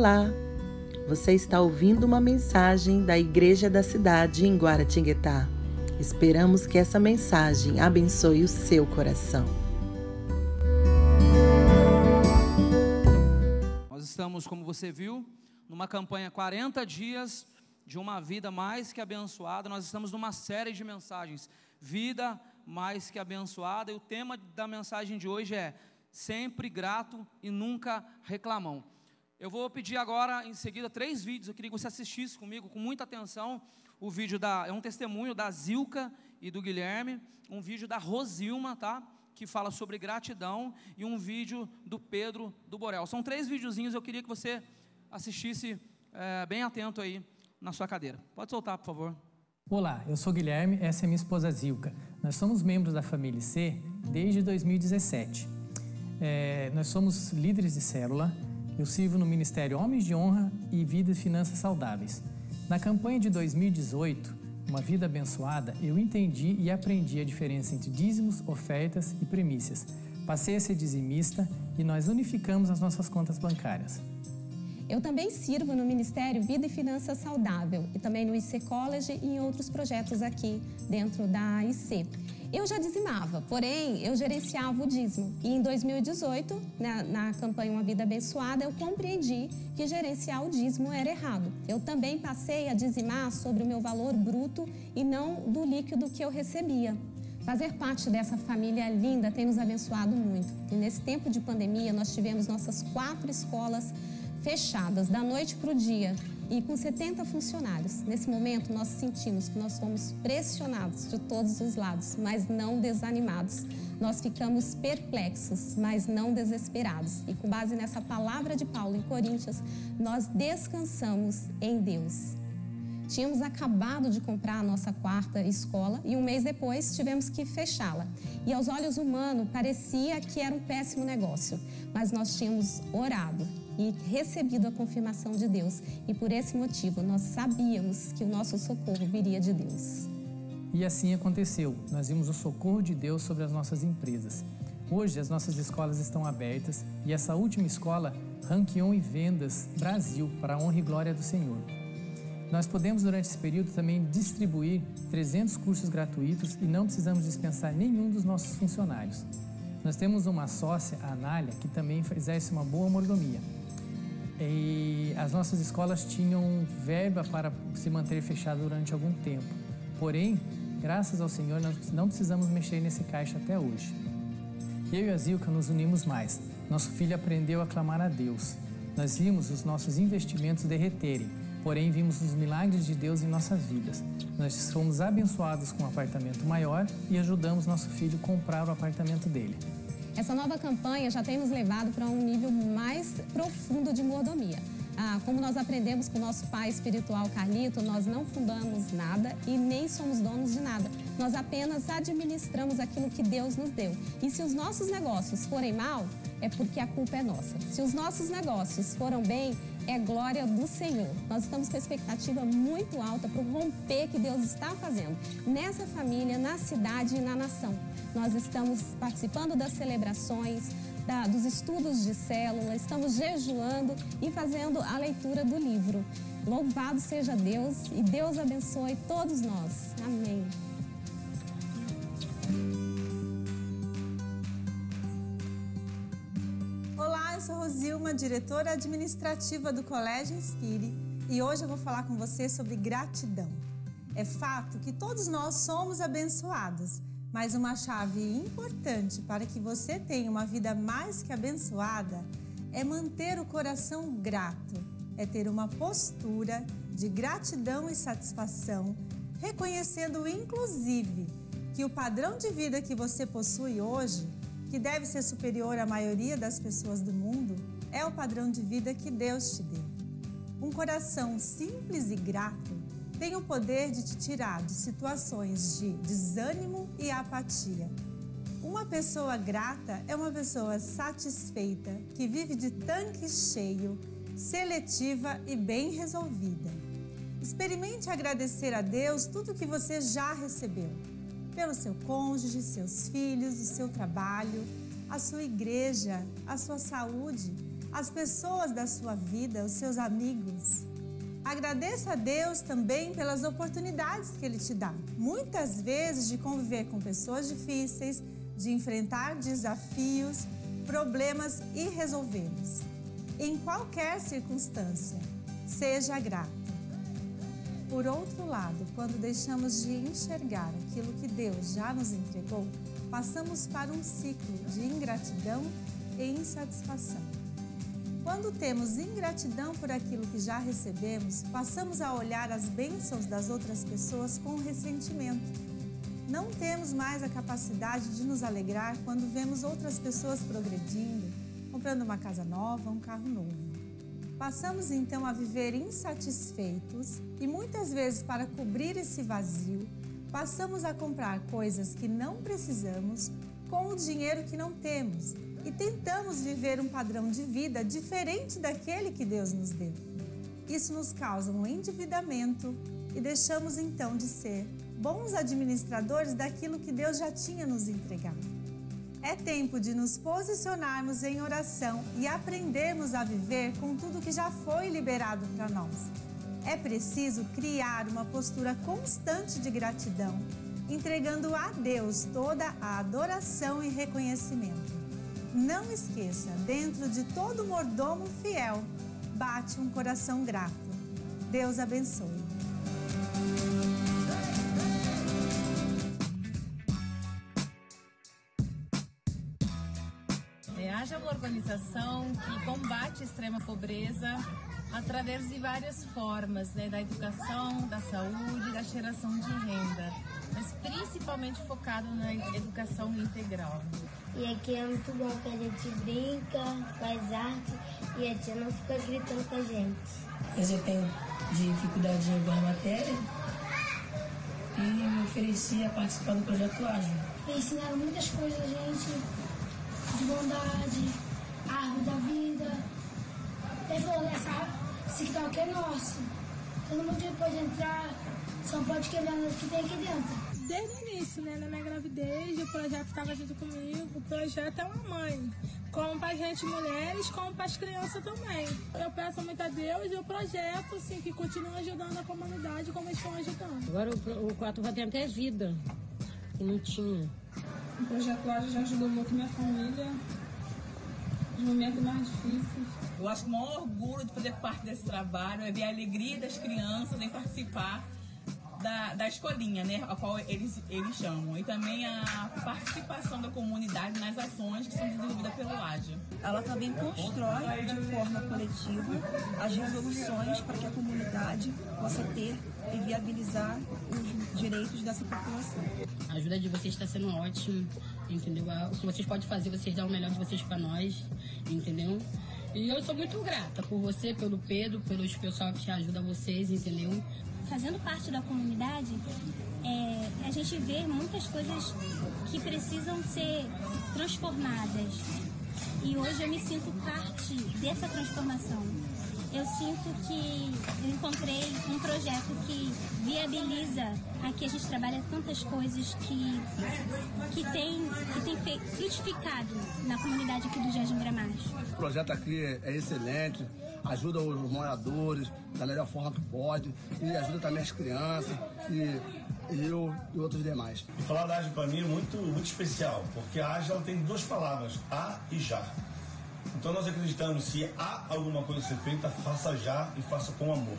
Olá! Você está ouvindo uma mensagem da Igreja da Cidade em Guaratinguetá. Esperamos que essa mensagem abençoe o seu coração. Nós estamos, como você viu, numa campanha 40 dias de uma vida mais que abençoada. Nós estamos numa série de mensagens, vida mais que abençoada, e o tema da mensagem de hoje é sempre grato e nunca reclamão. Eu vou pedir agora, em seguida, três vídeos. Eu queria que você assistisse comigo com muita atenção. O vídeo da, é um testemunho da Zilka e do Guilherme, um vídeo da Rosilma, tá? Que fala sobre gratidão, e um vídeo do Pedro do Borel. São três videozinhos, eu queria que você assistisse é, bem atento aí na sua cadeira. Pode soltar, por favor. Olá, eu sou Guilherme, essa é minha esposa Zilka. Nós somos membros da família C desde 2017. É, nós somos líderes de célula eu sirvo no Ministério Homens de Honra e Vida e Finanças Saudáveis. Na campanha de 2018, Uma Vida Abençoada, eu entendi e aprendi a diferença entre dízimos, ofertas e premissas. Passei a ser dizimista e nós unificamos as nossas contas bancárias. Eu também sirvo no Ministério Vida e Finanças Saudável e também no IC College e em outros projetos aqui dentro da IC. Eu já dizimava, porém eu gerenciava o dízimo. E em 2018, na, na, campanha Uma Vida Abençoada, eu compreendi que gerenciar o dízimo era errado. Eu também passei a dizimar sobre o meu valor bruto e não do líquido que eu recebia. Fazer parte dessa família linda tem nos abençoado muito. E nesse tempo de pandemia, nós tivemos nossas quatro escolas fechadas da noite para o dia e com 70 funcionários. Nesse momento, nós sentimos que nós fomos pressionados de todos os lados, mas não desanimados. Nós ficamos perplexos, mas não desesperados. E com base nessa palavra de Paulo em Coríntios, nós descansamos em Deus. Tínhamos acabado de comprar a nossa quarta escola e um mês depois tivemos que fechá-la. E aos olhos humanos parecia que era um péssimo negócio, mas nós tínhamos orado e recebido a confirmação de Deus. E por esse motivo nós sabíamos que o nosso socorro viria de Deus. E assim aconteceu. Nós vimos o socorro de Deus sobre as nossas empresas. Hoje as nossas escolas estão abertas e essa última escola ranqueou em vendas Brasil para a honra e glória do Senhor. Nós podemos, durante esse período, também distribuir 300 cursos gratuitos e não precisamos dispensar nenhum dos nossos funcionários. Nós temos uma sócia, a Anália, que também exerce uma boa mordomia. E as nossas escolas tinham verba para se manter fechada durante algum tempo. Porém, graças ao Senhor, nós não precisamos mexer nesse caixa até hoje. Eu e a Zilka nos unimos mais. Nosso filho aprendeu a clamar a Deus. Nós vimos os nossos investimentos derreterem porém vimos os milagres de Deus em nossas vidas. Nós fomos abençoados com um apartamento maior e ajudamos nosso filho a comprar o apartamento dele. Essa nova campanha já tem nos levado para um nível mais profundo de mordomia. Ah, como nós aprendemos com o nosso pai espiritual Carlito, nós não fundamos nada e nem somos donos de nada. Nós apenas administramos aquilo que Deus nos deu. E se os nossos negócios forem mal, é porque a culpa é nossa. Se os nossos negócios foram bem, é glória do Senhor. Nós estamos com expectativa muito alta para o romper que Deus está fazendo nessa família, na cidade e na nação. Nós estamos participando das celebrações, da, dos estudos de célula, estamos jejuando e fazendo a leitura do livro. Louvado seja Deus e Deus abençoe todos nós. Amém. Sou Rosilma, diretora administrativa do Colégio Inspire, e hoje eu vou falar com você sobre gratidão. É fato que todos nós somos abençoados, mas uma chave importante para que você tenha uma vida mais que abençoada é manter o coração grato, é ter uma postura de gratidão e satisfação, reconhecendo inclusive que o padrão de vida que você possui hoje que deve ser superior à maioria das pessoas do mundo, é o padrão de vida que Deus te deu. Um coração simples e grato tem o poder de te tirar de situações de desânimo e apatia. Uma pessoa grata é uma pessoa satisfeita, que vive de tanque cheio, seletiva e bem resolvida. Experimente agradecer a Deus tudo que você já recebeu pelo seu cônjuge, seus filhos, o seu trabalho, a sua igreja, a sua saúde. as pessoas da sua vida, os seus amigos. Agradeça a Deus também pelas oportunidades que Ele te dá. Muitas vezes de conviver com pessoas difíceis, de enfrentar desafios, problemas resolvê-los. Em qualquer circunstância, seja grato. Por outro lado, quando deixamos de enxergar aquilo que Deus já nos entregou, passamos para um ciclo de ingratidão e insatisfação. Quando temos ingratidão por aquilo que já recebemos, passamos a olhar as bênçãos das outras pessoas com ressentimento. Não temos mais a capacidade de nos alegrar quando vemos outras pessoas progredindo, comprando uma casa nova, um carro novo. Passamos então a viver insatisfeitos e muitas vezes, para cobrir esse vazio, passamos a comprar coisas que não precisamos com o dinheiro que não temos e tentamos viver um padrão de vida diferente daquele que Deus nos deu. Isso nos causa um endividamento e deixamos então de ser bons administradores daquilo que Deus já tinha nos entregado. É tempo de nos posicionarmos em oração e aprendermos a viver com tudo que já foi liberado para nós. É preciso criar uma postura constante de gratidão, entregando a Deus toda a adoração e reconhecimento. Não esqueça, dentro de todo mordomo fiel, bate um coração grato. Deus abençoe. Uma organização que combate a extrema pobreza através de várias formas, né, da educação, da saúde, da geração de renda, mas principalmente focado na educação integral. E aqui é muito bom que a gente brinca, faz arte e a tia não fica gritando com a gente. Mas eu tenho dificuldade em alguma matéria e me ofereci a participar do projeto Ágil. Ensinaram muitas coisas a gente, de bondade, árvore da vida. Ele falou, essa, esse TikTok é nosso. Todo mundo pode entrar, só pode quebrar o que tem aqui dentro desde o início, né, na minha gravidez, o projeto estava junto comigo. O projeto é uma mãe, como para a gente mulheres, como para as crianças também. Eu peço muito a Deus e o projeto, assim, que continua ajudando a comunidade como eles estão ajudando. Agora o, o 4 vai ter até vida, que não tinha. O projeto hoje já ajudou muito minha família, nos momentos mais difíceis. Eu acho que o maior orgulho de fazer parte desse trabalho é ver a alegria das crianças em participar da, da escolinha, né, a qual eles, eles chamam, e também a participação da comunidade nas ações que são desenvolvidas pelo AGE. Ela também constrói de forma coletiva as resoluções para que a comunidade possa ter e viabilizar os direitos dessa população. A ajuda de vocês está sendo ótima, entendeu? O que vocês podem fazer, vocês dão o melhor de vocês para nós, entendeu? E eu sou muito grata por você, pelo Pedro, pelos pessoal que ajudam vocês, entendeu? Fazendo parte da comunidade, é, a gente vê muitas coisas que precisam ser transformadas. E hoje eu me sinto parte dessa transformação. Eu sinto que eu encontrei um projeto que viabiliza aqui a gente trabalha tantas coisas que que tem que tem frutificado na comunidade aqui do Jardim Gramacho. O projeto aqui é excelente, ajuda os moradores da melhor forma que pode e ajuda também as crianças e eu e outros demais. E falar da Ágil para mim é muito, muito especial, porque a Ágil tem duas palavras, a e já. Então nós acreditamos, se há alguma coisa a ser feita, faça já e faça com amor.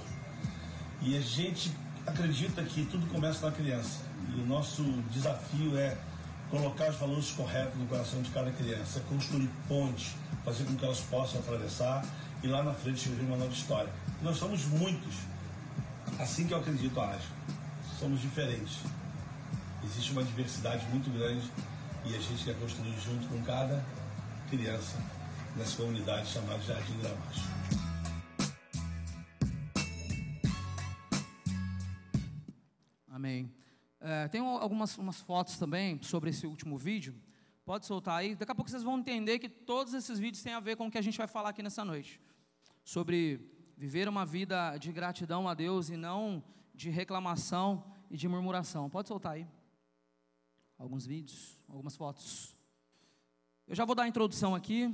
E a gente acredita que tudo começa na criança. E o nosso desafio é colocar os valores corretos no coração de cada criança, construir pontes, fazer com que elas possam atravessar e lá na frente viver uma nova história. Nós somos muitos. Assim que eu acredito, acho. Somos diferentes. Existe uma diversidade muito grande e a gente quer construir junto com cada criança nessa comunidade chamada Jardim Gramacho. Amém. É, tem algumas umas fotos também sobre esse último vídeo. Pode soltar aí. Daqui a pouco vocês vão entender que todos esses vídeos têm a ver com o que a gente vai falar aqui nessa noite sobre viver uma vida de gratidão a Deus e não de reclamação e de murmuração. Pode soltar aí alguns vídeos, algumas fotos. Eu já vou dar a introdução aqui.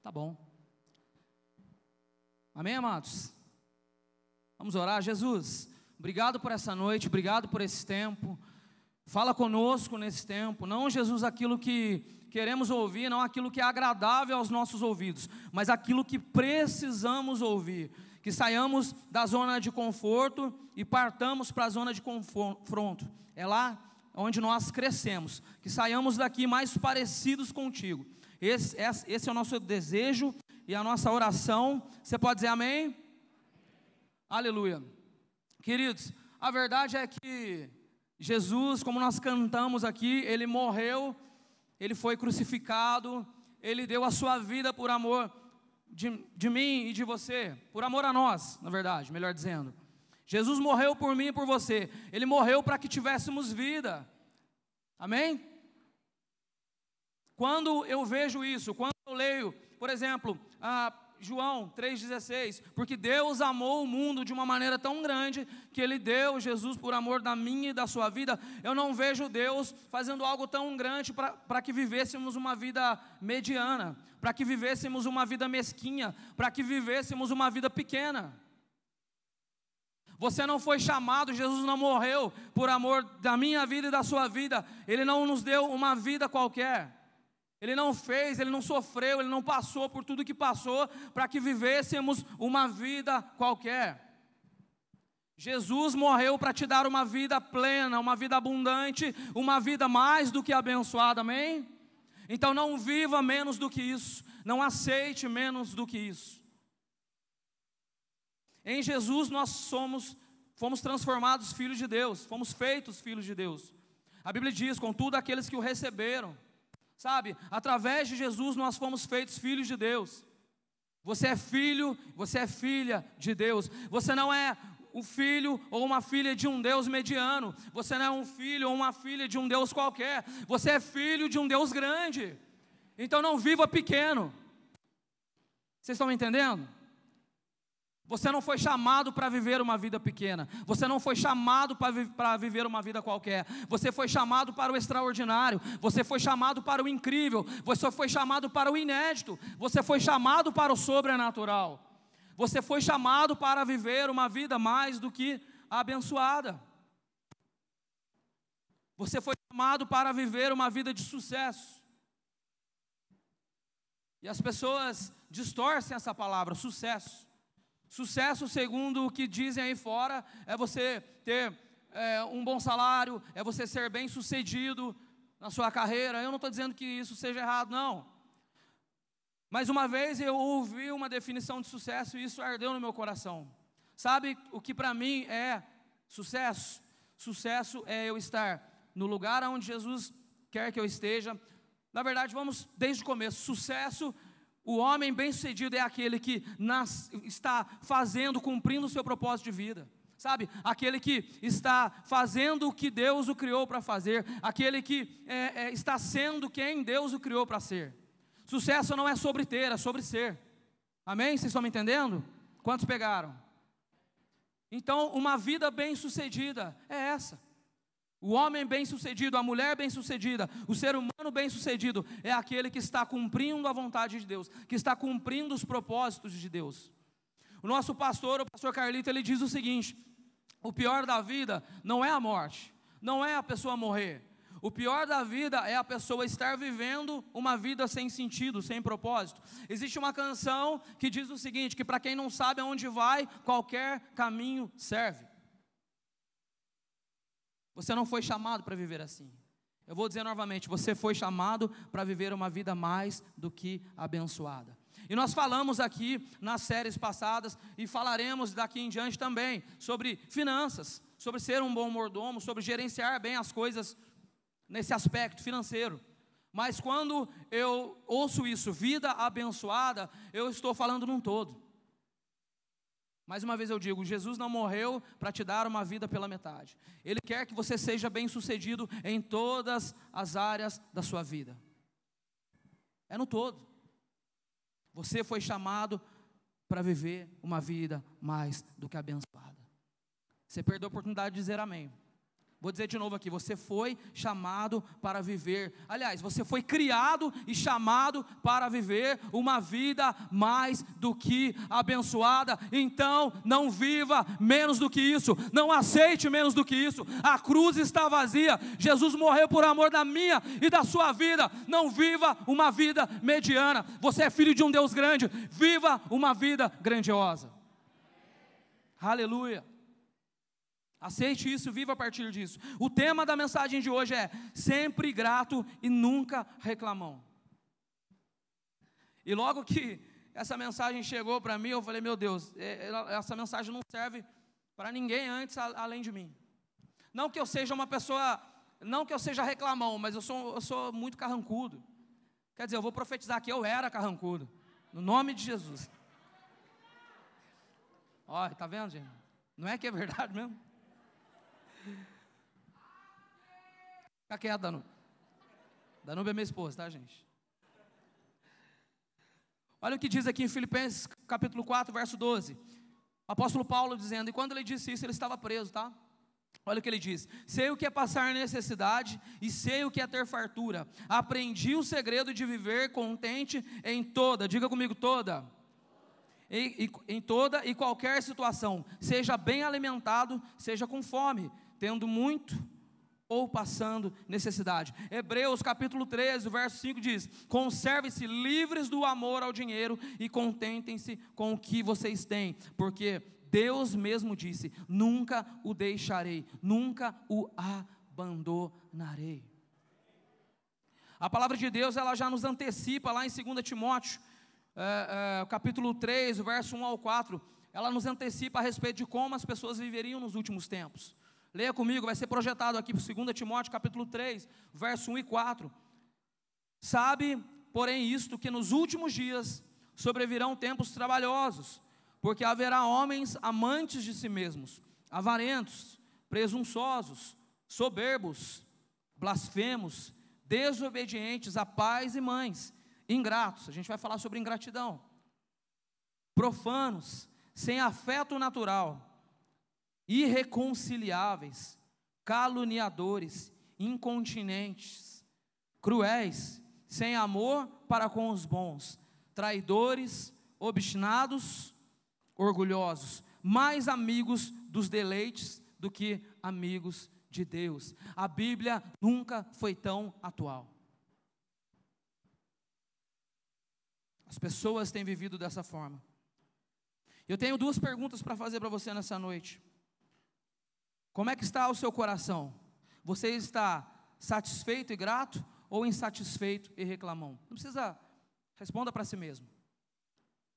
Tá bom. Amém, amados? Vamos orar. Jesus, obrigado por essa noite, obrigado por esse tempo. Fala conosco nesse tempo. Não, Jesus, aquilo que queremos ouvir, não aquilo que é agradável aos nossos ouvidos, mas aquilo que precisamos ouvir. Que saiamos da zona de conforto e partamos para a zona de confronto. É lá onde nós crescemos. Que saiamos daqui mais parecidos contigo. Esse, esse é o nosso desejo e a nossa oração. Você pode dizer amém? Aleluia. Queridos, a verdade é que Jesus, como nós cantamos aqui, ele morreu, ele foi crucificado, ele deu a sua vida por amor de, de mim e de você, por amor a nós, na verdade, melhor dizendo. Jesus morreu por mim e por você, ele morreu para que tivéssemos vida, amém? Quando eu vejo isso, quando eu leio, por exemplo, a João 3,16, porque Deus amou o mundo de uma maneira tão grande que Ele deu Jesus por amor da minha e da sua vida. Eu não vejo Deus fazendo algo tão grande para que vivêssemos uma vida mediana, para que vivêssemos uma vida mesquinha, para que vivêssemos uma vida pequena. Você não foi chamado, Jesus não morreu por amor da minha vida e da sua vida, Ele não nos deu uma vida qualquer. Ele não fez, ele não sofreu, ele não passou por tudo que passou para que vivêssemos uma vida qualquer. Jesus morreu para te dar uma vida plena, uma vida abundante, uma vida mais do que abençoada, amém? Então não viva menos do que isso, não aceite menos do que isso. Em Jesus nós somos, fomos transformados filhos de Deus, fomos feitos filhos de Deus. A Bíblia diz: contudo, aqueles que o receberam, Sabe, através de Jesus nós fomos feitos filhos de Deus. Você é filho, você é filha de Deus. Você não é o filho ou uma filha de um Deus mediano. Você não é um filho ou uma filha de um Deus qualquer. Você é filho de um Deus grande. Então não viva pequeno. Vocês estão me entendendo? Você não foi chamado para viver uma vida pequena. Você não foi chamado para viver uma vida qualquer. Você foi chamado para o extraordinário. Você foi chamado para o incrível. Você foi chamado para o inédito. Você foi chamado para o sobrenatural. Você foi chamado para viver uma vida mais do que abençoada. Você foi chamado para viver uma vida de sucesso. E as pessoas distorcem essa palavra, sucesso. Sucesso, segundo o que dizem aí fora, é você ter é, um bom salário, é você ser bem sucedido na sua carreira. Eu não estou dizendo que isso seja errado, não. Mas uma vez eu ouvi uma definição de sucesso e isso ardeu no meu coração. Sabe o que para mim é sucesso? Sucesso é eu estar no lugar onde Jesus quer que eu esteja. Na verdade, vamos desde o começo. Sucesso o homem bem-sucedido é aquele que nas, está fazendo, cumprindo o seu propósito de vida. Sabe? Aquele que está fazendo o que Deus o criou para fazer. Aquele que é, é, está sendo quem Deus o criou para ser. Sucesso não é sobre ter, é sobre ser. Amém? Vocês estão me entendendo? Quantos pegaram? Então, uma vida bem-sucedida é essa. O homem bem-sucedido, a mulher bem-sucedida, o ser humano bem-sucedido é aquele que está cumprindo a vontade de Deus, que está cumprindo os propósitos de Deus. O nosso pastor, o pastor Carlito, ele diz o seguinte: o pior da vida não é a morte, não é a pessoa morrer. O pior da vida é a pessoa estar vivendo uma vida sem sentido, sem propósito. Existe uma canção que diz o seguinte: que para quem não sabe aonde vai, qualquer caminho serve. Você não foi chamado para viver assim. Eu vou dizer novamente: você foi chamado para viver uma vida mais do que abençoada. E nós falamos aqui nas séries passadas e falaremos daqui em diante também sobre finanças, sobre ser um bom mordomo, sobre gerenciar bem as coisas nesse aspecto financeiro. Mas quando eu ouço isso, vida abençoada, eu estou falando num todo. Mais uma vez eu digo: Jesus não morreu para te dar uma vida pela metade. Ele quer que você seja bem sucedido em todas as áreas da sua vida. É no todo. Você foi chamado para viver uma vida mais do que abençoada. Você perdeu a oportunidade de dizer amém. Vou dizer de novo aqui: você foi chamado para viver. Aliás, você foi criado e chamado para viver uma vida mais do que abençoada. Então, não viva menos do que isso. Não aceite menos do que isso. A cruz está vazia. Jesus morreu por amor da minha e da sua vida. Não viva uma vida mediana. Você é filho de um Deus grande. Viva uma vida grandiosa. Aleluia. Aceite isso, viva a partir disso. O tema da mensagem de hoje é sempre grato e nunca reclamão. E logo que essa mensagem chegou para mim, eu falei: Meu Deus, é, essa mensagem não serve para ninguém antes além de mim. Não que eu seja uma pessoa, não que eu seja reclamão, mas eu sou, eu sou muito carrancudo. Quer dizer, eu vou profetizar que eu era carrancudo, no nome de Jesus. Olha, tá vendo, gente? Não é que é verdade mesmo? Fica quieto, Danube. Danube é minha esposa, tá, gente? Olha o que diz aqui em Filipenses capítulo 4, verso 12. O apóstolo Paulo dizendo, e quando ele disse isso, ele estava preso, tá? Olha o que ele diz: Sei o que é passar necessidade e sei o que é ter fartura. Aprendi o segredo de viver contente em toda, diga comigo, toda. Em, em toda e qualquer situação, seja bem alimentado, seja com fome, tendo muito ou passando necessidade. Hebreus capítulo 13, verso 5 diz: Conservem-se livres do amor ao dinheiro e contentem-se com o que vocês têm, porque Deus mesmo disse: Nunca o deixarei, nunca o abandonarei. A palavra de Deus ela já nos antecipa lá em 2 Timóteo, é, é, capítulo 3, verso 1 ao 4, ela nos antecipa a respeito de como as pessoas viveriam nos últimos tempos. Leia comigo, vai ser projetado aqui para 2 Timóteo capítulo 3, verso 1 e 4. Sabe, porém, isto, que nos últimos dias sobrevirão tempos trabalhosos, porque haverá homens amantes de si mesmos, avarentos, presunçosos, soberbos, blasfemos, desobedientes a pais e mães, ingratos, a gente vai falar sobre ingratidão, profanos, sem afeto natural, irreconciliáveis, caluniadores, incontinentes, cruéis, sem amor para com os bons, traidores, obstinados, orgulhosos, mais amigos dos deleites do que amigos de Deus. A Bíblia nunca foi tão atual. As pessoas têm vivido dessa forma. Eu tenho duas perguntas para fazer para você nessa noite. Como é que está o seu coração? Você está satisfeito e grato ou insatisfeito e reclamão? Não precisa, responda para si mesmo.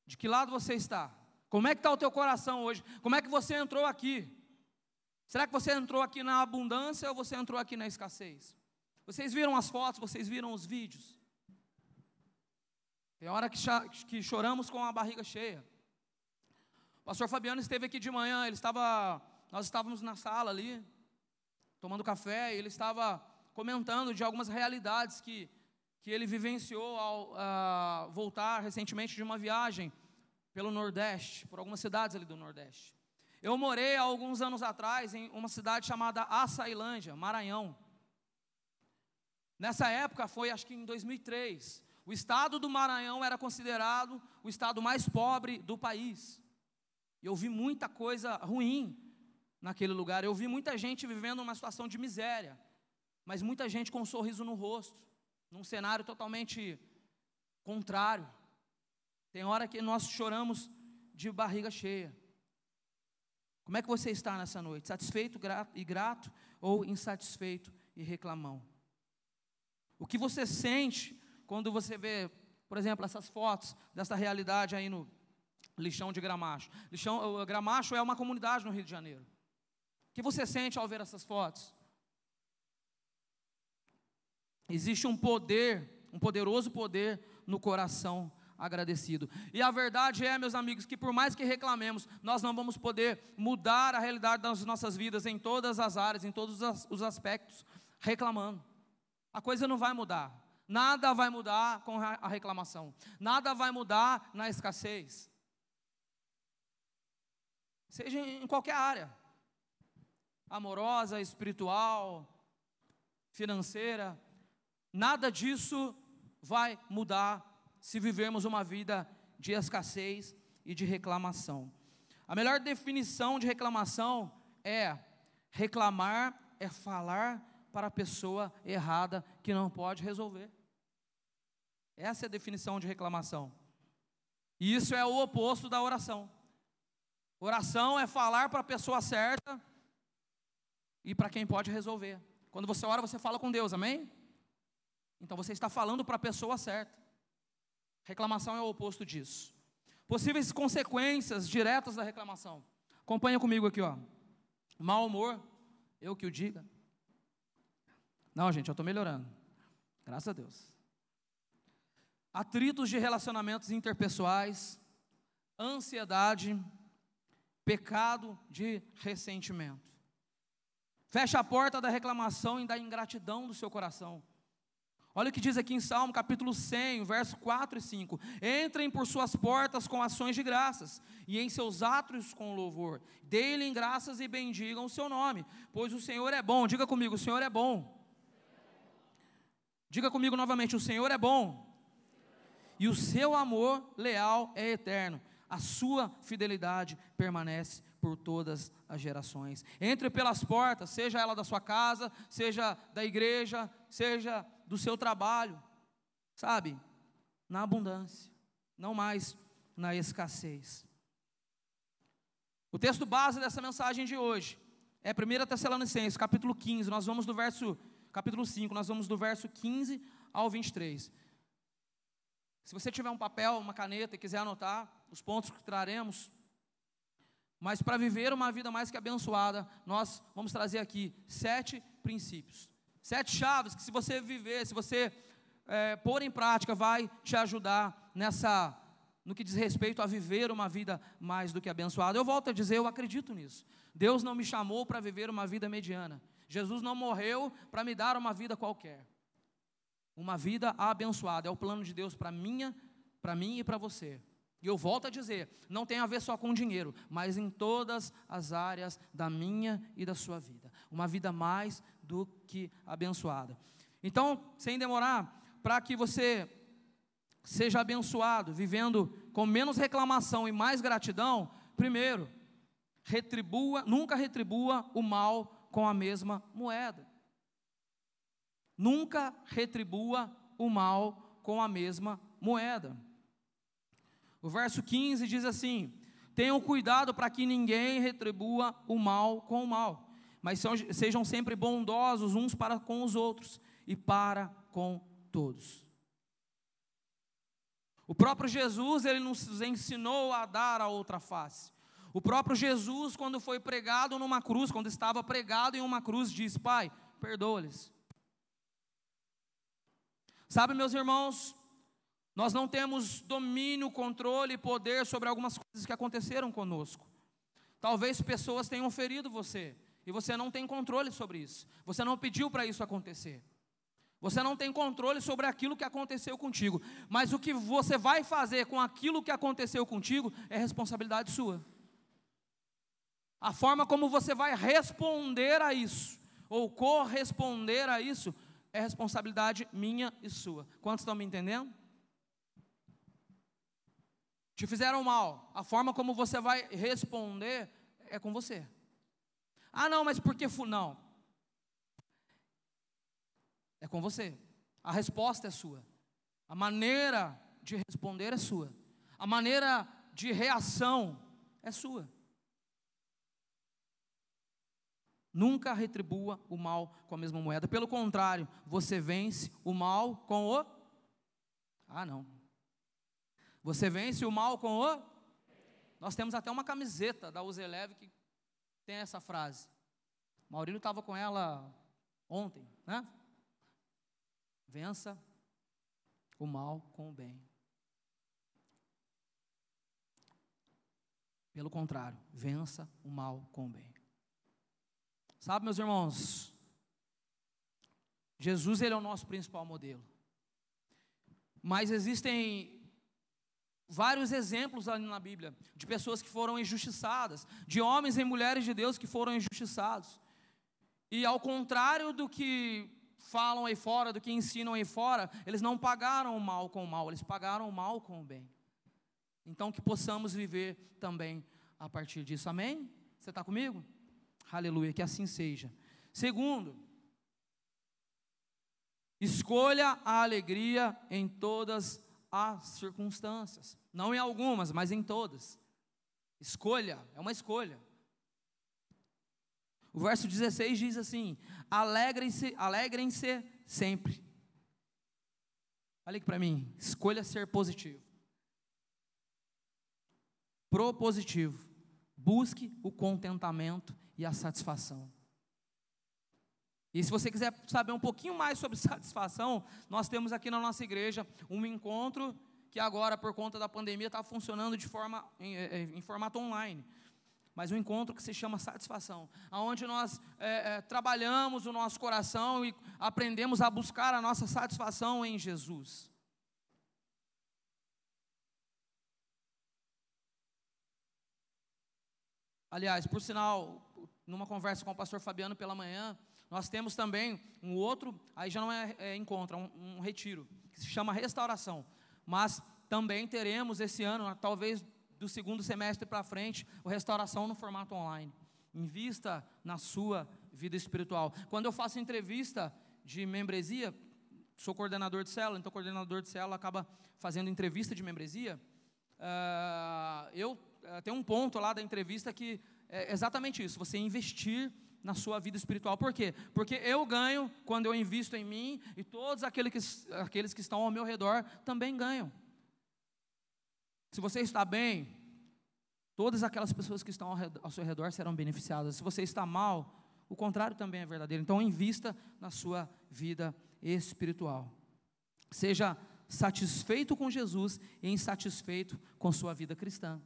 De que lado você está? Como é que está o teu coração hoje? Como é que você entrou aqui? Será que você entrou aqui na abundância ou você entrou aqui na escassez? Vocês viram as fotos, vocês viram os vídeos? Tem hora que, que choramos com a barriga cheia. O pastor Fabiano esteve aqui de manhã, ele estava nós estávamos na sala ali, tomando café, e ele estava comentando de algumas realidades que, que ele vivenciou ao uh, voltar recentemente de uma viagem pelo Nordeste, por algumas cidades ali do Nordeste. Eu morei há alguns anos atrás em uma cidade chamada Açailândia, Maranhão. Nessa época, foi acho que em 2003, o estado do Maranhão era considerado o estado mais pobre do país. E eu vi muita coisa ruim naquele lugar. Eu vi muita gente vivendo uma situação de miséria, mas muita gente com um sorriso no rosto, num cenário totalmente contrário. Tem hora que nós choramos de barriga cheia. Como é que você está nessa noite? Satisfeito e grato ou insatisfeito e reclamão? O que você sente quando você vê, por exemplo, essas fotos dessa realidade aí no lixão de Gramacho? Lixão, Gramacho é uma comunidade no Rio de Janeiro que você sente ao ver essas fotos? Existe um poder, um poderoso poder no coração agradecido. E a verdade é, meus amigos, que por mais que reclamemos, nós não vamos poder mudar a realidade das nossas vidas em todas as áreas, em todos os aspectos, reclamando. A coisa não vai mudar. Nada vai mudar com a reclamação. Nada vai mudar na escassez. Seja em qualquer área. Amorosa, espiritual, financeira, nada disso vai mudar se vivermos uma vida de escassez e de reclamação. A melhor definição de reclamação é reclamar é falar para a pessoa errada que não pode resolver. Essa é a definição de reclamação. E isso é o oposto da oração. Oração é falar para a pessoa certa e para quem pode resolver. Quando você ora, você fala com Deus, amém? Então você está falando para a pessoa certa. Reclamação é o oposto disso. Possíveis consequências diretas da reclamação. Acompanha comigo aqui, ó. Mau humor, eu que o diga. Não, gente, eu estou melhorando. Graças a Deus. Atritos de relacionamentos interpessoais, ansiedade, pecado de ressentimento. Fecha a porta da reclamação e da ingratidão do seu coração. Olha o que diz aqui em Salmo capítulo 100, verso 4 e 5. Entrem por suas portas com ações de graças, e em seus átrios com louvor. Deem-lhe graças e bendigam o seu nome, pois o Senhor é bom. Diga comigo, o Senhor é bom. Diga comigo novamente, o Senhor é bom. E o seu amor leal é eterno. A sua fidelidade permanece por todas as gerações. Entre pelas portas, seja ela da sua casa, seja da igreja, seja do seu trabalho, sabe? Na abundância, não mais na escassez. O texto base dessa mensagem de hoje é 1 Tessalonicenses, capítulo 15. Nós vamos do verso, capítulo 5, nós vamos do verso 15 ao 23. Se você tiver um papel, uma caneta e quiser anotar os pontos que traremos, mas para viver uma vida mais que abençoada, nós vamos trazer aqui sete princípios, sete chaves que, se você viver, se você é, pôr em prática, vai te ajudar nessa, no que diz respeito a viver uma vida mais do que abençoada. Eu volto a dizer, eu acredito nisso. Deus não me chamou para viver uma vida mediana. Jesus não morreu para me dar uma vida qualquer. Uma vida abençoada é o plano de Deus para minha, para mim e para você. E eu volto a dizer, não tem a ver só com dinheiro, mas em todas as áreas da minha e da sua vida. Uma vida mais do que abençoada. Então, sem demorar, para que você seja abençoado, vivendo com menos reclamação e mais gratidão, primeiro, retribua, nunca retribua o mal com a mesma moeda. Nunca retribua o mal com a mesma moeda. O verso 15 diz assim: Tenham cuidado para que ninguém retribua o mal com o mal, mas sejam sempre bondosos uns para com os outros e para com todos. O próprio Jesus, ele nos ensinou a dar a outra face. O próprio Jesus, quando foi pregado numa cruz, quando estava pregado em uma cruz, disse: Pai, perdoa-lhes. Sabe, meus irmãos, nós não temos domínio, controle e poder sobre algumas coisas que aconteceram conosco. Talvez pessoas tenham ferido você e você não tem controle sobre isso. Você não pediu para isso acontecer. Você não tem controle sobre aquilo que aconteceu contigo. Mas o que você vai fazer com aquilo que aconteceu contigo é responsabilidade sua. A forma como você vai responder a isso, ou corresponder a isso, é responsabilidade minha e sua. Quantos estão me entendendo? Te fizeram mal, a forma como você vai responder é com você. Ah, não, mas por que não? É com você. A resposta é sua. A maneira de responder é sua. A maneira de reação é sua. Nunca retribua o mal com a mesma moeda. Pelo contrário, você vence o mal com o. Ah, não. Você vence o mal com o. Nós temos até uma camiseta da Uzeleve que tem essa frase. Maurílio estava com ela ontem, né? Vença o mal com o bem. Pelo contrário, vença o mal com o bem. Sabe, meus irmãos, Jesus ele é o nosso principal modelo. Mas existem vários exemplos ali na Bíblia de pessoas que foram injustiçadas, de homens e mulheres de Deus que foram injustiçados. E ao contrário do que falam aí fora, do que ensinam aí fora, eles não pagaram o mal com o mal, eles pagaram o mal com o bem. Então que possamos viver também a partir disso. Amém? Você está comigo? Aleluia, que assim seja. Segundo, escolha a alegria em todas as circunstâncias. Não em algumas, mas em todas. Escolha, é uma escolha. O verso 16 diz assim: alegrem-se, alegrem-se sempre. Olha aqui para mim, escolha ser positivo. Propositivo. Busque o contentamento e a satisfação. E se você quiser saber um pouquinho mais sobre satisfação, nós temos aqui na nossa igreja um encontro que agora, por conta da pandemia, está funcionando de forma em, em, formato online. Mas um encontro que se chama satisfação, aonde nós é, é, trabalhamos o nosso coração e aprendemos a buscar a nossa satisfação em Jesus. Aliás, por sinal, numa conversa com o pastor Fabiano pela manhã, nós temos também um outro, aí já não é, é encontro, é um, um retiro, que se chama restauração. Mas também teremos esse ano, talvez do segundo semestre para frente, o restauração no formato online. Invista na sua vida espiritual. Quando eu faço entrevista de membresia, sou coordenador de célula, então coordenador de célula acaba fazendo entrevista de membresia. Uh, eu eh, tem um ponto lá da entrevista que é exatamente isso, você investir na sua vida espiritual. Por quê? Porque eu ganho quando eu invisto em mim e todos aqueles que, aqueles que estão ao meu redor também ganham. Se você está bem, todas aquelas pessoas que estão ao, redor, ao seu redor serão beneficiadas. Se você está mal, o contrário também é verdadeiro. Então, invista na sua vida espiritual. Seja satisfeito com Jesus e insatisfeito com sua vida cristã.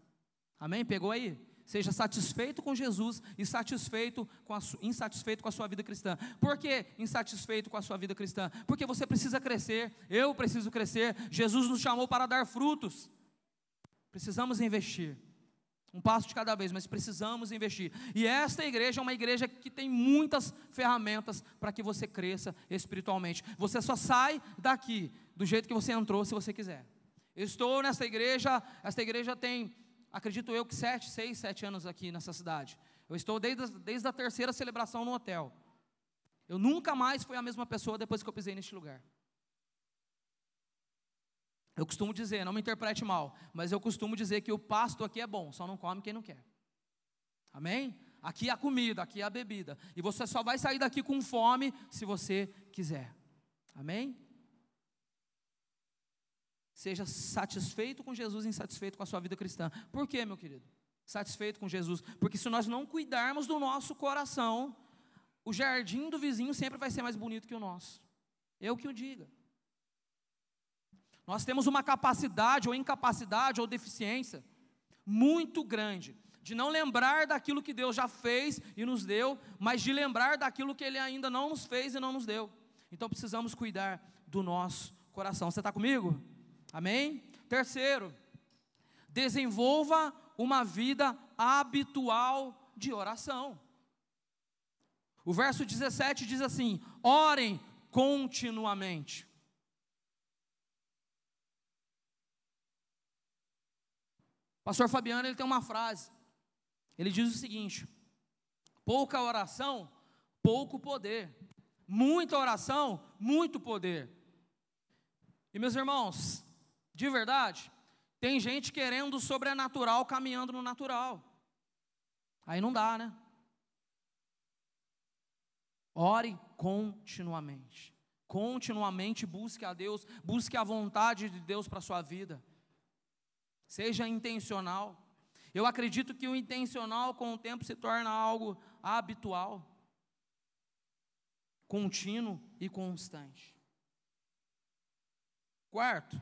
Amém? Pegou aí? Seja satisfeito com Jesus e satisfeito com a, insatisfeito com a sua vida cristã. Por que insatisfeito com a sua vida cristã? Porque você precisa crescer, eu preciso crescer. Jesus nos chamou para dar frutos. Precisamos investir. Um passo de cada vez, mas precisamos investir. E esta igreja é uma igreja que tem muitas ferramentas para que você cresça espiritualmente. Você só sai daqui do jeito que você entrou, se você quiser. Eu estou nesta igreja, esta igreja tem acredito eu que sete, seis, sete anos aqui nessa cidade. Eu estou desde, desde a terceira celebração no hotel. Eu nunca mais fui a mesma pessoa depois que eu pisei neste lugar. Eu costumo dizer, não me interprete mal, mas eu costumo dizer que o pasto aqui é bom, só não come quem não quer. Amém? Aqui é a comida, aqui é a bebida. E você só vai sair daqui com fome se você quiser. Amém? Seja satisfeito com Jesus e insatisfeito com a sua vida cristã. Por quê, meu querido? Satisfeito com Jesus. Porque se nós não cuidarmos do nosso coração, o jardim do vizinho sempre vai ser mais bonito que o nosso. Eu que o diga. Nós temos uma capacidade, ou incapacidade, ou deficiência muito grande de não lembrar daquilo que Deus já fez e nos deu, mas de lembrar daquilo que Ele ainda não nos fez e não nos deu. Então precisamos cuidar do nosso coração. Você está comigo? Amém? Terceiro, desenvolva uma vida habitual de oração. O verso 17 diz assim: orem continuamente. Pastor Fabiano ele tem uma frase. Ele diz o seguinte: pouca oração, pouco poder. Muita oração, muito poder. E meus irmãos, de verdade, tem gente querendo o sobrenatural caminhando no natural. Aí não dá, né? Ore continuamente. Continuamente busque a Deus, busque a vontade de Deus para a sua vida. Seja intencional. Eu acredito que o intencional com o tempo se torna algo habitual, contínuo e constante. Quarto,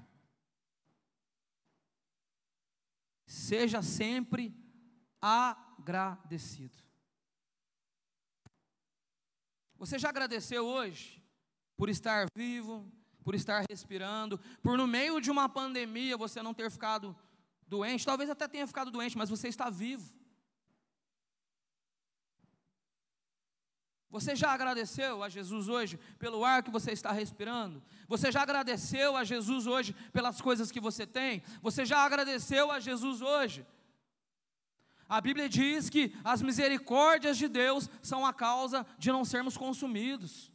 Seja sempre agradecido. Você já agradeceu hoje por estar vivo, por estar respirando, por no meio de uma pandemia você não ter ficado doente, talvez até tenha ficado doente, mas você está vivo. Você já agradeceu a Jesus hoje pelo ar que você está respirando? Você já agradeceu a Jesus hoje pelas coisas que você tem? Você já agradeceu a Jesus hoje? A Bíblia diz que as misericórdias de Deus são a causa de não sermos consumidos.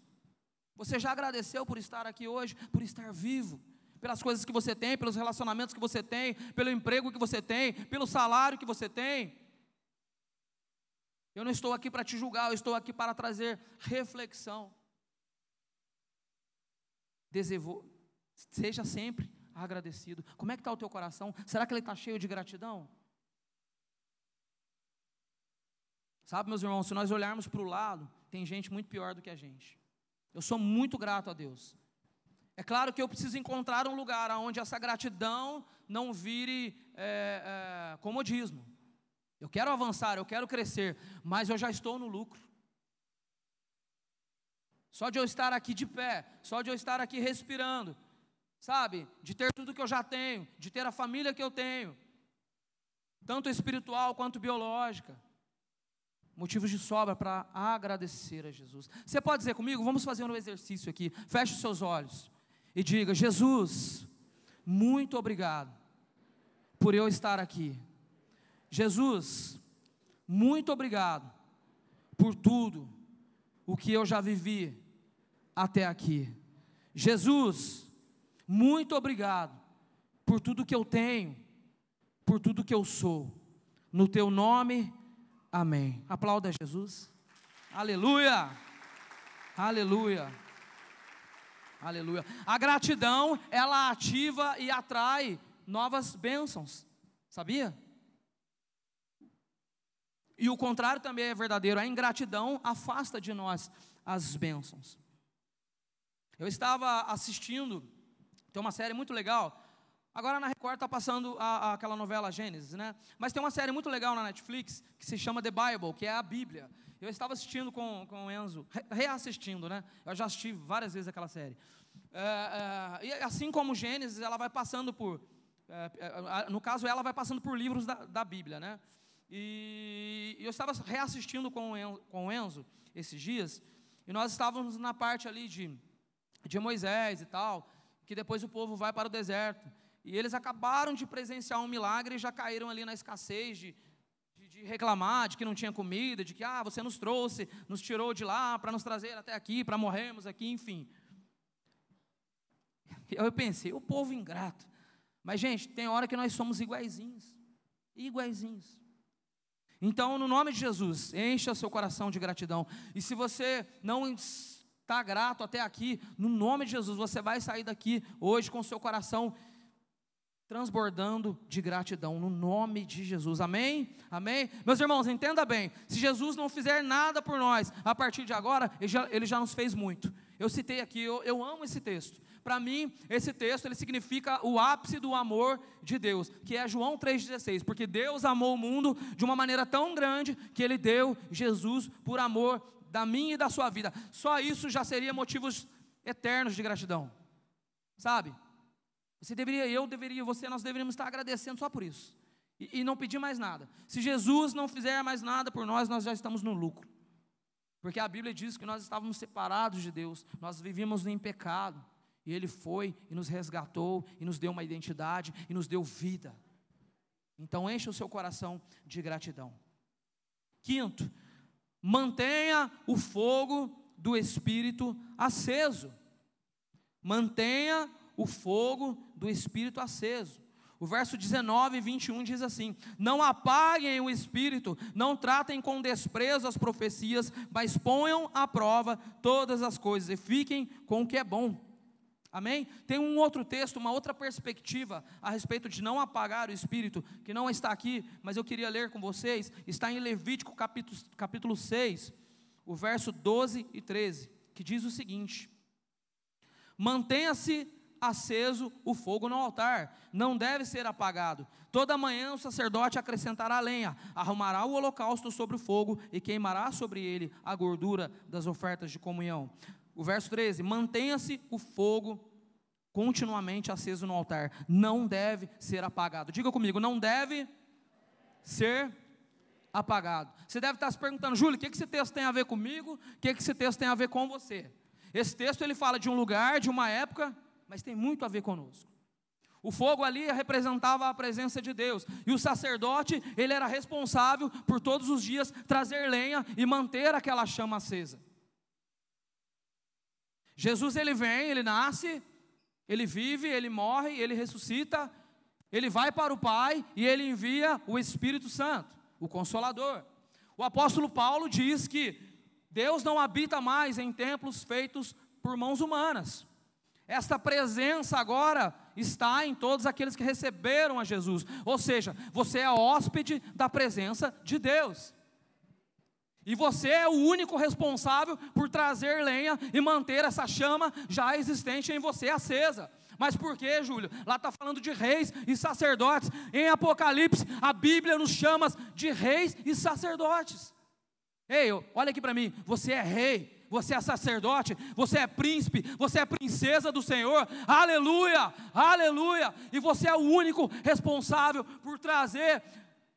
Você já agradeceu por estar aqui hoje, por estar vivo? Pelas coisas que você tem, pelos relacionamentos que você tem, pelo emprego que você tem, pelo salário que você tem? Eu não estou aqui para te julgar, eu estou aqui para trazer reflexão. Seja sempre agradecido. Como é que está o teu coração? Será que ele está cheio de gratidão? Sabe, meus irmãos, se nós olharmos para o lado, tem gente muito pior do que a gente. Eu sou muito grato a Deus. É claro que eu preciso encontrar um lugar onde essa gratidão não vire é, é, comodismo. Eu quero avançar, eu quero crescer, mas eu já estou no lucro. Só de eu estar aqui de pé, só de eu estar aqui respirando, sabe? De ter tudo que eu já tenho, de ter a família que eu tenho, tanto espiritual quanto biológica. Motivos de sobra para agradecer a Jesus. Você pode dizer comigo? Vamos fazer um exercício aqui. Feche os seus olhos e diga: Jesus, muito obrigado por eu estar aqui. Jesus, muito obrigado por tudo o que eu já vivi até aqui. Jesus, muito obrigado por tudo que eu tenho, por tudo que eu sou. No teu nome, amém. Aplauda Jesus. Aleluia. Aleluia. Aleluia. A gratidão, ela ativa e atrai novas bênçãos. Sabia? E o contrário também é verdadeiro, a ingratidão afasta de nós as bênçãos. Eu estava assistindo, tem uma série muito legal. Agora na Record está passando a, a, aquela novela Gênesis, né? Mas tem uma série muito legal na Netflix que se chama The Bible, que é a Bíblia. Eu estava assistindo com, com o Enzo, reassistindo, né? Eu já assisti várias vezes aquela série. É, é, e assim como Gênesis, ela vai passando por. É, é no caso, ela vai passando por livros da, da Bíblia, né? E, eu estava reassistindo com o, Enzo, com o Enzo esses dias, e nós estávamos na parte ali de, de Moisés e tal, que depois o povo vai para o deserto. E eles acabaram de presenciar um milagre e já caíram ali na escassez de, de, de reclamar, de que não tinha comida, de que, ah, você nos trouxe, nos tirou de lá para nos trazer até aqui, para morrermos aqui, enfim. Eu pensei, o povo ingrato. Mas, gente, tem hora que nós somos iguaizinhos. Iguaizinhos. Então, no nome de Jesus, encha seu coração de gratidão. E se você não está grato até aqui, no nome de Jesus, você vai sair daqui hoje com seu coração transbordando de gratidão, no nome de Jesus. Amém? Amém? Meus irmãos, entenda bem: se Jesus não fizer nada por nós, a partir de agora, ele já, ele já nos fez muito. Eu citei aqui, eu, eu amo esse texto. Para mim, esse texto ele significa o ápice do amor de Deus, que é João 3,16, porque Deus amou o mundo de uma maneira tão grande que ele deu Jesus por amor da minha e da sua vida. Só isso já seria motivos eternos de gratidão. Sabe? Você deveria, eu deveria, você, nós deveríamos estar agradecendo só por isso. E, e não pedir mais nada. Se Jesus não fizer mais nada por nós, nós já estamos no lucro. Porque a Bíblia diz que nós estávamos separados de Deus, nós vivíamos em pecado. E Ele foi e nos resgatou, e nos deu uma identidade, e nos deu vida. Então encha o seu coração de gratidão. Quinto, mantenha o fogo do Espírito aceso. Mantenha o fogo do Espírito aceso. O verso 19 e 21 diz assim: Não apaguem o espírito, não tratem com desprezo as profecias, mas ponham à prova todas as coisas e fiquem com o que é bom. Amém? Tem um outro texto, uma outra perspectiva a respeito de não apagar o espírito, que não está aqui, mas eu queria ler com vocês. Está em Levítico capítulo, capítulo 6, o verso 12 e 13, que diz o seguinte: Mantenha-se aceso o fogo no altar, não deve ser apagado. Toda manhã o sacerdote acrescentará lenha, arrumará o holocausto sobre o fogo e queimará sobre ele a gordura das ofertas de comunhão. O verso 13: mantenha-se o fogo continuamente aceso no altar, não deve ser apagado. Diga comigo, não deve ser apagado. Você deve estar se perguntando, Júlio, o que esse texto tem a ver comigo? O que esse texto tem a ver com você? Esse texto ele fala de um lugar, de uma época, mas tem muito a ver conosco. O fogo ali representava a presença de Deus. E o sacerdote, ele era responsável por todos os dias trazer lenha e manter aquela chama acesa. Jesus ele vem, ele nasce, ele vive, ele morre, ele ressuscita, ele vai para o Pai e ele envia o Espírito Santo, o Consolador. O apóstolo Paulo diz que Deus não habita mais em templos feitos por mãos humanas. Esta presença agora está em todos aqueles que receberam a Jesus. Ou seja, você é hóspede da presença de Deus. E você é o único responsável por trazer lenha e manter essa chama já existente em você acesa. Mas por que, Júlio? Lá está falando de reis e sacerdotes. Em Apocalipse, a Bíblia nos chama de reis e sacerdotes. Ei, olha aqui para mim. Você é rei, você é sacerdote, você é príncipe, você é princesa do Senhor. Aleluia, aleluia. E você é o único responsável por trazer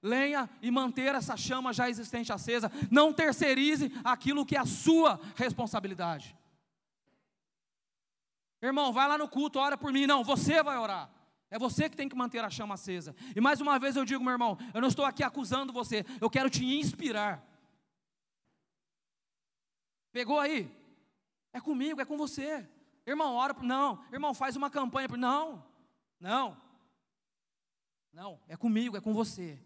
lenha e manter essa chama já existente acesa. Não terceirize aquilo que é a sua responsabilidade. Irmão, vai lá no culto, ora por mim. Não, você vai orar. É você que tem que manter a chama acesa. E mais uma vez eu digo, meu irmão, eu não estou aqui acusando você, eu quero te inspirar. Pegou aí? É comigo, é com você. Irmão, ora. Não, irmão, faz uma campanha. Não, não. Não, é comigo, é com você.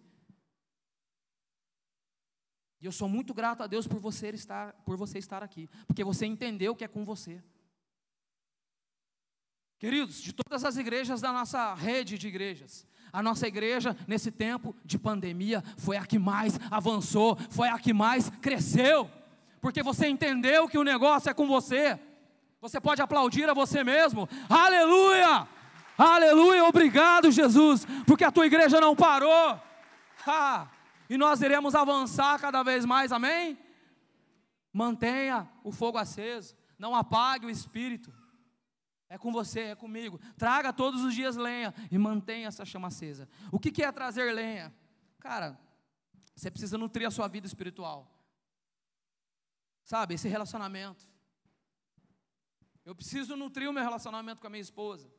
E eu sou muito grato a Deus por você estar, por você estar aqui, porque você entendeu que é com você. Queridos, de todas as igrejas da nossa rede de igrejas, a nossa igreja, nesse tempo de pandemia, foi a que mais avançou, foi a que mais cresceu, porque você entendeu que o negócio é com você. Você pode aplaudir a você mesmo, aleluia, aleluia, obrigado Jesus, porque a tua igreja não parou. Ha e nós iremos avançar cada vez mais, amém? Mantenha o fogo aceso, não apague o espírito. É com você, é comigo. Traga todos os dias lenha e mantenha essa chama acesa. O que é trazer lenha? Cara, você precisa nutrir a sua vida espiritual. Sabe, esse relacionamento. Eu preciso nutrir o meu relacionamento com a minha esposa.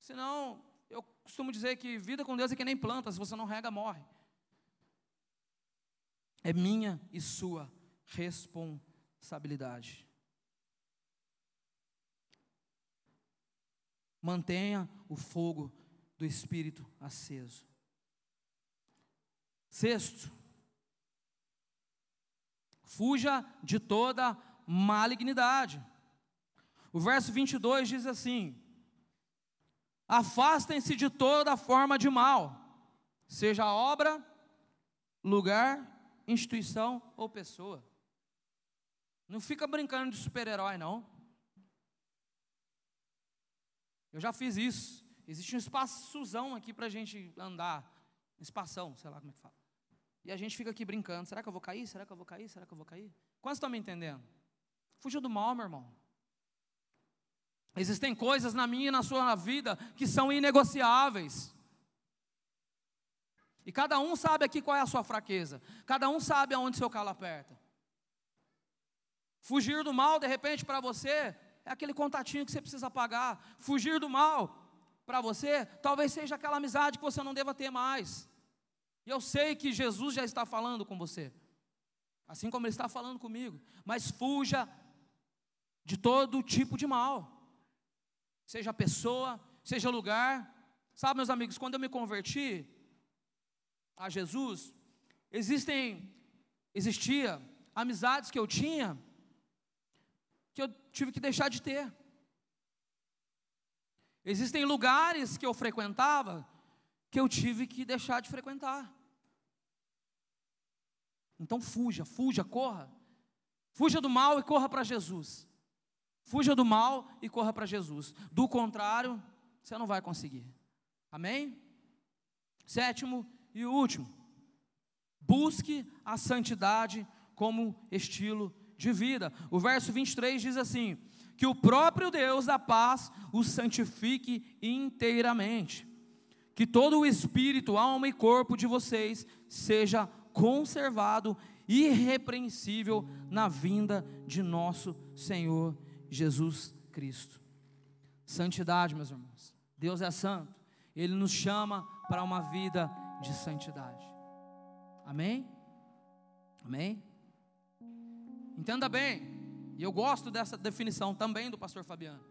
Senão, eu costumo dizer que vida com Deus é que nem planta, se você não rega, morre é minha e sua responsabilidade. Mantenha o fogo do Espírito aceso. Sexto, fuja de toda malignidade. O verso 22 diz assim: Afastem-se de toda forma de mal, seja obra, lugar instituição ou pessoa. Não fica brincando de super-herói, não. Eu já fiz isso. Existe um espaçozão aqui para a gente andar. Espação, sei lá como é que fala. E a gente fica aqui brincando. Será que eu vou cair? Será que eu vou cair? Será que eu vou cair? Quantos estão me entendendo? Fuja do mal, meu irmão. Existem coisas na minha e na sua vida que são inegociáveis. E cada um sabe aqui qual é a sua fraqueza. Cada um sabe aonde seu calo aperta. Fugir do mal, de repente, para você, é aquele contatinho que você precisa pagar. Fugir do mal, para você, talvez seja aquela amizade que você não deva ter mais. E eu sei que Jesus já está falando com você, assim como Ele está falando comigo. Mas fuja de todo tipo de mal, seja pessoa, seja lugar. Sabe, meus amigos, quando eu me converti, a Jesus, existem, existia amizades que eu tinha que eu tive que deixar de ter. Existem lugares que eu frequentava que eu tive que deixar de frequentar. Então fuja, fuja, corra. Fuja do mal e corra para Jesus. Fuja do mal e corra para Jesus. Do contrário, você não vai conseguir. Amém? Sétimo e o último, busque a santidade como estilo de vida. O verso 23 diz assim: que o próprio Deus da paz o santifique inteiramente, que todo o espírito, alma e corpo de vocês seja conservado irrepreensível na vinda de nosso Senhor Jesus Cristo. Santidade, meus irmãos. Deus é santo. Ele nos chama para uma vida de santidade. Amém? Amém? Entenda bem, e eu gosto dessa definição também do pastor Fabiano.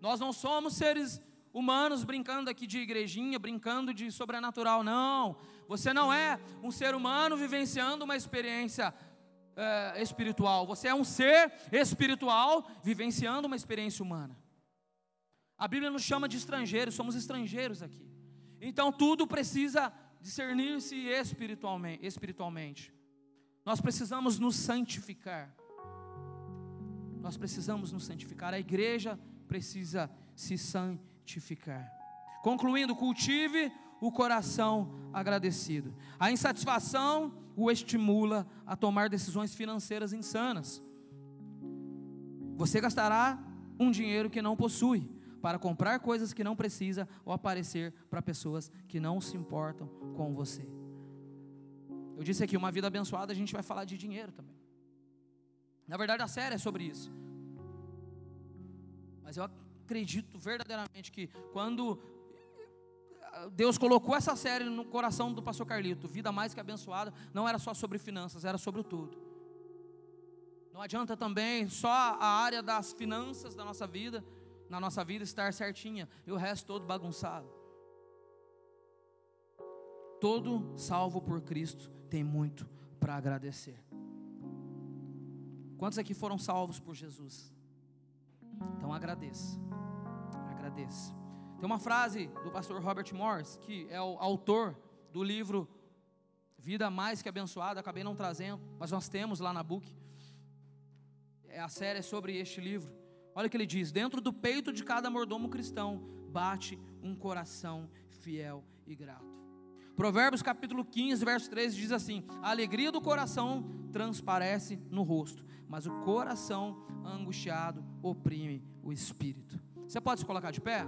Nós não somos seres humanos brincando aqui de igrejinha, brincando de sobrenatural, não. Você não é um ser humano vivenciando uma experiência é, espiritual. Você é um ser espiritual vivenciando uma experiência humana. A Bíblia nos chama de estrangeiros, somos estrangeiros aqui. Então tudo precisa discernir-se espiritualmente, espiritualmente. Nós precisamos nos santificar. Nós precisamos nos santificar. A igreja precisa se santificar. Concluindo, cultive o coração agradecido. A insatisfação o estimula a tomar decisões financeiras insanas. Você gastará um dinheiro que não possui para comprar coisas que não precisa ou aparecer para pessoas que não se importam com você. Eu disse aqui, uma vida abençoada, a gente vai falar de dinheiro também. Na verdade, a série é sobre isso. Mas eu acredito verdadeiramente que quando Deus colocou essa série no coração do pastor Carlito, Vida Mais que Abençoada, não era só sobre finanças, era sobre tudo. Não adianta também só a área das finanças da nossa vida, na nossa vida estar certinha e o resto todo bagunçado. Todo salvo por Cristo tem muito para agradecer. Quantos aqui foram salvos por Jesus? Então agradeça. Agradeça. Tem uma frase do pastor Robert Morris, que é o autor do livro Vida Mais que Abençoada, acabei não trazendo, mas nós temos lá na book. É a série sobre este livro. Olha o que ele diz: Dentro do peito de cada mordomo cristão bate um coração fiel e grato. Provérbios capítulo 15, verso 13 diz assim: A alegria do coração transparece no rosto, mas o coração angustiado oprime o espírito. Você pode se colocar de pé?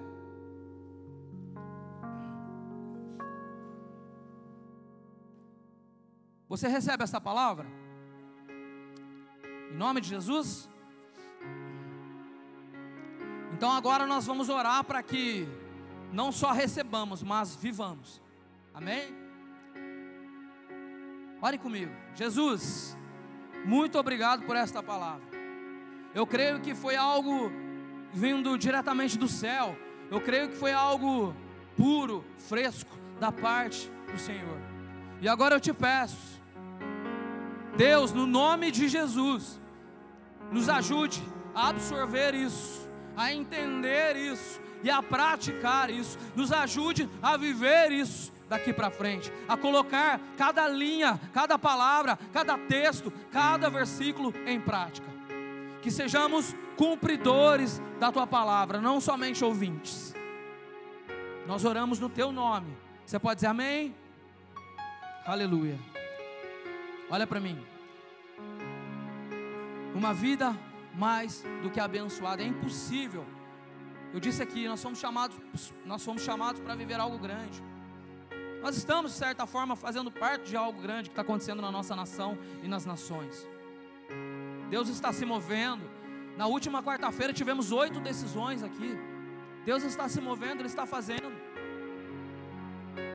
Você recebe essa palavra? Em nome de Jesus? Então agora nós vamos orar para que não só recebamos, mas vivamos. Amém? Ore comigo. Jesus, muito obrigado por esta palavra. Eu creio que foi algo vindo diretamente do céu. Eu creio que foi algo puro, fresco da parte do Senhor. E agora eu te peço, Deus, no nome de Jesus, nos ajude a absorver isso, a entender isso e a praticar isso. Nos ajude a viver isso daqui para frente, a colocar cada linha, cada palavra, cada texto, cada versículo em prática. Que sejamos cumpridores da tua palavra, não somente ouvintes. Nós oramos no teu nome. Você pode dizer amém? Aleluia. Olha para mim. Uma vida mais do que abençoada é impossível. Eu disse aqui, nós somos chamados, nós somos chamados para viver algo grande. Nós estamos, de certa forma, fazendo parte de algo grande que está acontecendo na nossa nação e nas nações. Deus está se movendo. Na última quarta-feira tivemos oito decisões aqui. Deus está se movendo, Ele está fazendo.